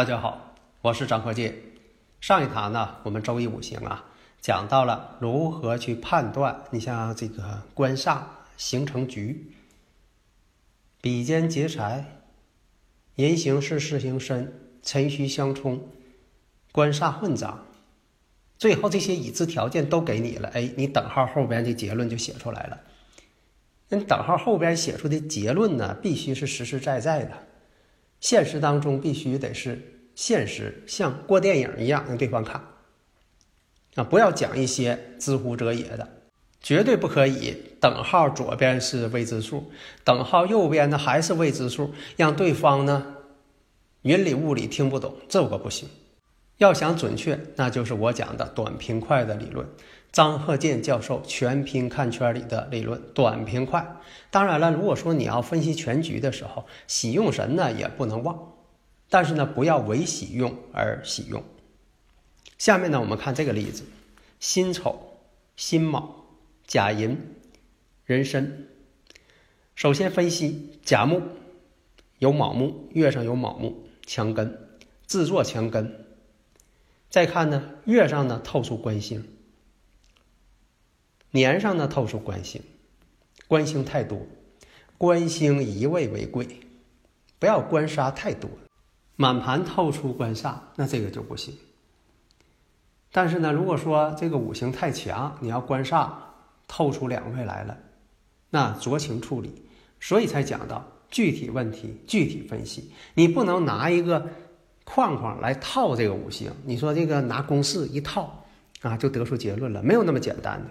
大家好，我是张鹤剑。上一堂呢，我们周易五行啊，讲到了如何去判断。你像这个官煞形成局，比肩劫财，人行是事行身，辰戌相冲，官煞混杂，最后这些已知条件都给你了。哎，你等号后边的结论就写出来了。那你等号后边写出的结论呢，必须是实实在在的。现实当中必须得是现实，像过电影一样让对方看啊！不要讲一些知乎者也的，绝对不可以。等号左边是未知数，等号右边呢还是未知数，让对方呢云里雾里听不懂，这个不行。要想准确，那就是我讲的短平快的理论。张鹤剑教授全拼看圈里的理论，短平快。当然了，如果说你要分析全局的时候，喜用神呢也不能忘，但是呢，不要为喜用而喜用。下面呢，我们看这个例子：辛丑、辛卯、甲寅、壬申。首先分析甲木有卯木，月上有卯木，强根，自作强根。再看呢，月上呢透出官星，年上呢透出官星，官星太多，官星一位为贵，不要官杀太多。满盘透出官煞，那这个就不行。但是呢，如果说这个五行太强，你要官煞透出两位来了，那酌情处理。所以才讲到具体问题具体分析，你不能拿一个。框框来套这个五行，你说这个拿公式一套啊，就得出结论了，没有那么简单的。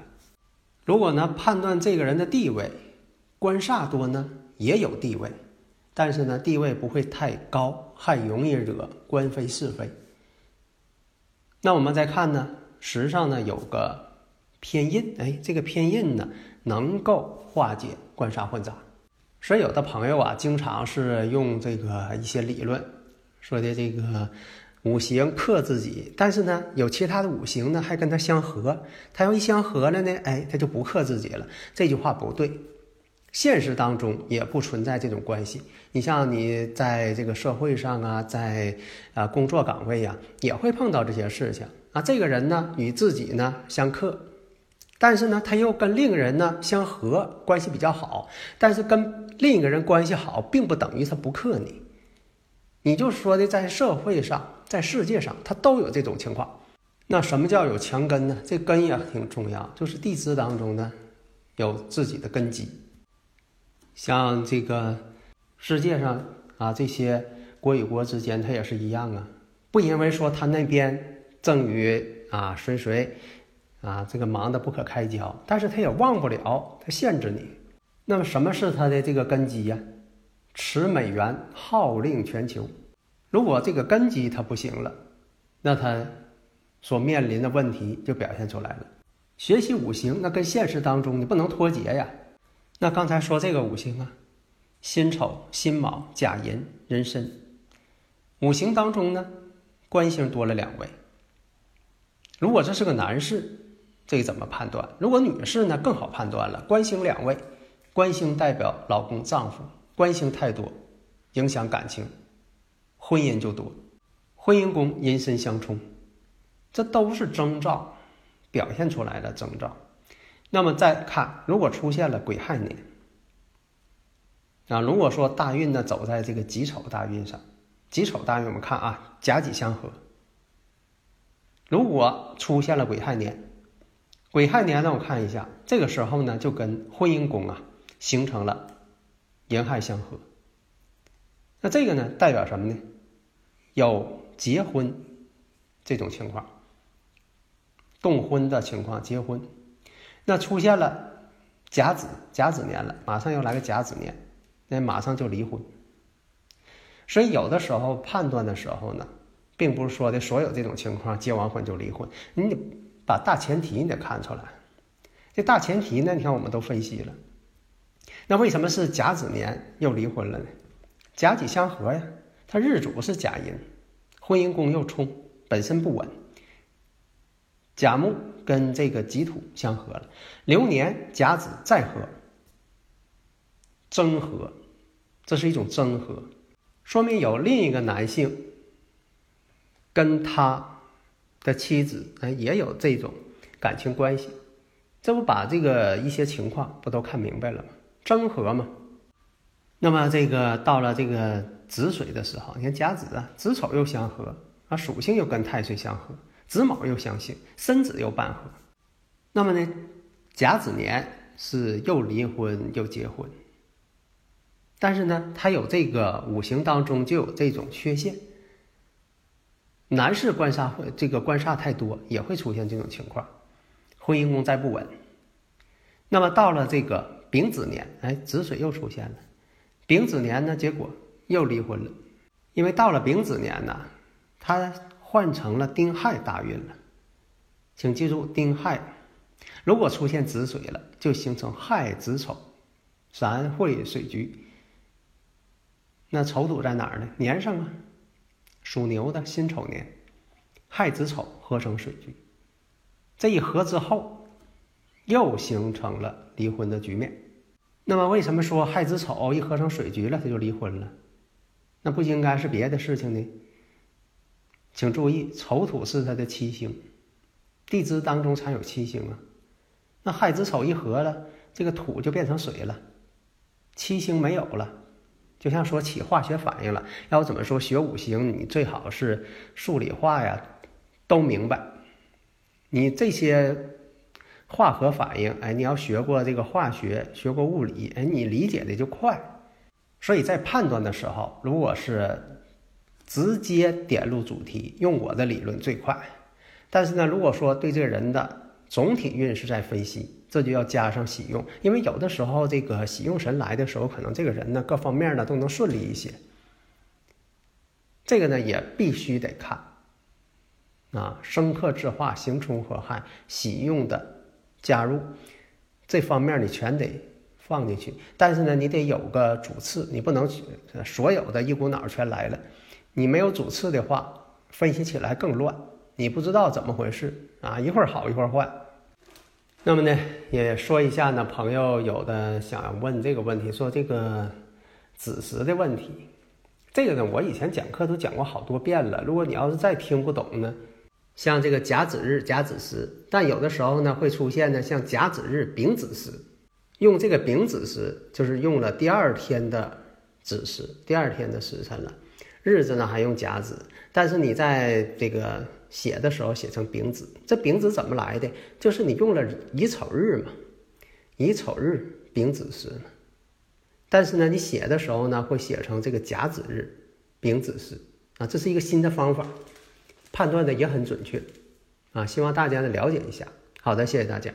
如果呢判断这个人的地位，官煞多呢也有地位，但是呢地位不会太高，还容易惹官非是非。那我们再看呢，时上呢有个偏印，哎，这个偏印呢能够化解官煞混杂，所以有的朋友啊，经常是用这个一些理论。说的这个五行克自己，但是呢，有其他的五行呢还跟它相合，它要一相合了呢，哎，他就不克自己了。这句话不对，现实当中也不存在这种关系。你像你在这个社会上啊，在啊工作岗位呀，也会碰到这些事情啊。这个人呢与自己呢相克，但是呢他又跟另一个人呢相合，关系比较好。但是跟另一个人关系好，并不等于他不克你。你就说的，在社会上，在世界上，它都有这种情况。那什么叫有强根呢？这根也挺重要，就是地支当中呢，有自己的根基。像这个世界上啊，这些国与国之间，它也是一样啊。不因为说他那边正与啊谁谁啊这个忙得不可开交，但是他也忘不了，他限制你。那么什么是他的这个根基呀？持美元号令全球，如果这个根基它不行了，那它所面临的问题就表现出来了。学习五行，那跟现实当中你不能脱节呀。那刚才说这个五行啊，辛丑、辛卯、甲寅、壬申，五行当中呢，官星多了两位。如果这是个男士，这怎么判断？如果女士呢，更好判断了，官星两位，官星代表老公、丈夫。官星太多，影响感情，婚姻就多。婚姻宫寅申相冲，这都是征兆，表现出来的征兆。那么再看，如果出现了癸亥年，啊，如果说大运呢走在这个己丑大运上，己丑大运我们看啊，甲己相合。如果出现了癸亥年，癸亥年呢，我看一下，这个时候呢就跟婚姻宫啊形成了。寅亥相合，那这个呢代表什么呢？有结婚这种情况，动婚的情况，结婚，那出现了甲子甲子年了，马上要来个甲子年，那马上就离婚。所以有的时候判断的时候呢，并不是说的所有这种情况结完婚就离婚，你得把大前提你得看出来。这大前提呢，你看我们都分析了。那为什么是甲子年又离婚了呢？甲己相合呀，他日主是甲寅，婚姻宫又冲，本身不稳。甲木跟这个己土相合了，流年甲子再合，争合，这是一种争合。说明有另一个男性跟他的妻子哎也有这种感情关系，这不把这个一些情况不都看明白了吗？生合嘛。那么这个到了这个子水的时候，你看甲子啊，子丑又相合啊，属性又跟太岁相合，子卯又相刑，申子又半合。那么呢，甲子年是又离婚又结婚。但是呢，他有这个五行当中就有这种缺陷，男士官煞会这个官煞太多，也会出现这种情况，婚姻宫再不稳。那么到了这个丙子年，哎，子水又出现了，丙子年呢，结果又离婚了，因为到了丙子年呢，他换成了丁亥大运了。请记住，丁亥如果出现子水了，就形成亥子丑三会水局。那丑土在哪儿呢？年上啊，属牛的辛丑年，亥子丑合成水局，这一合之后，又形成了离婚的局面。那么为什么说亥子丑一合成水局了，他就离婚了？那不应该是别的事情呢？请注意，丑土是他的七星，地支当中才有七星啊。那亥子丑一合了，这个土就变成水了，七星没有了。就像说起化学反应了，要怎么说学五行，你最好是数理化呀都明白。你这些化合反应，哎，你要学过这个化学，学过物理，哎，你理解的就快。所以在判断的时候，如果是直接点入主题，用我的理论最快。但是呢，如果说对这个人的总体运势在分析。这就要加上喜用，因为有的时候这个喜用神来的时候，可能这个人呢各方面呢都能顺利一些。这个呢也必须得看啊，生克制化、刑冲合害、喜用的加入，这方面你全得放进去。但是呢，你得有个主次，你不能所有的一股脑全来了。你没有主次的话，分析起来更乱，你不知道怎么回事啊，一会儿好一会儿坏。那么呢，也说一下呢，朋友有的想问这个问题，说这个子时的问题，这个呢，我以前讲课都讲过好多遍了。如果你要是再听不懂呢，像这个甲子日、甲子时，但有的时候呢会出现呢，像甲子日、丙子时，用这个丙子时就是用了第二天的子时，第二天的时辰了，日子呢还用甲子，但是你在这个。写的时候写成丙子，这丙子怎么来的？就是你用了乙丑日嘛，乙丑日丙子时。但是呢，你写的时候呢，会写成这个甲子日丙子时啊，这是一个新的方法，判断的也很准确啊，希望大家呢了解一下。好的，谢谢大家。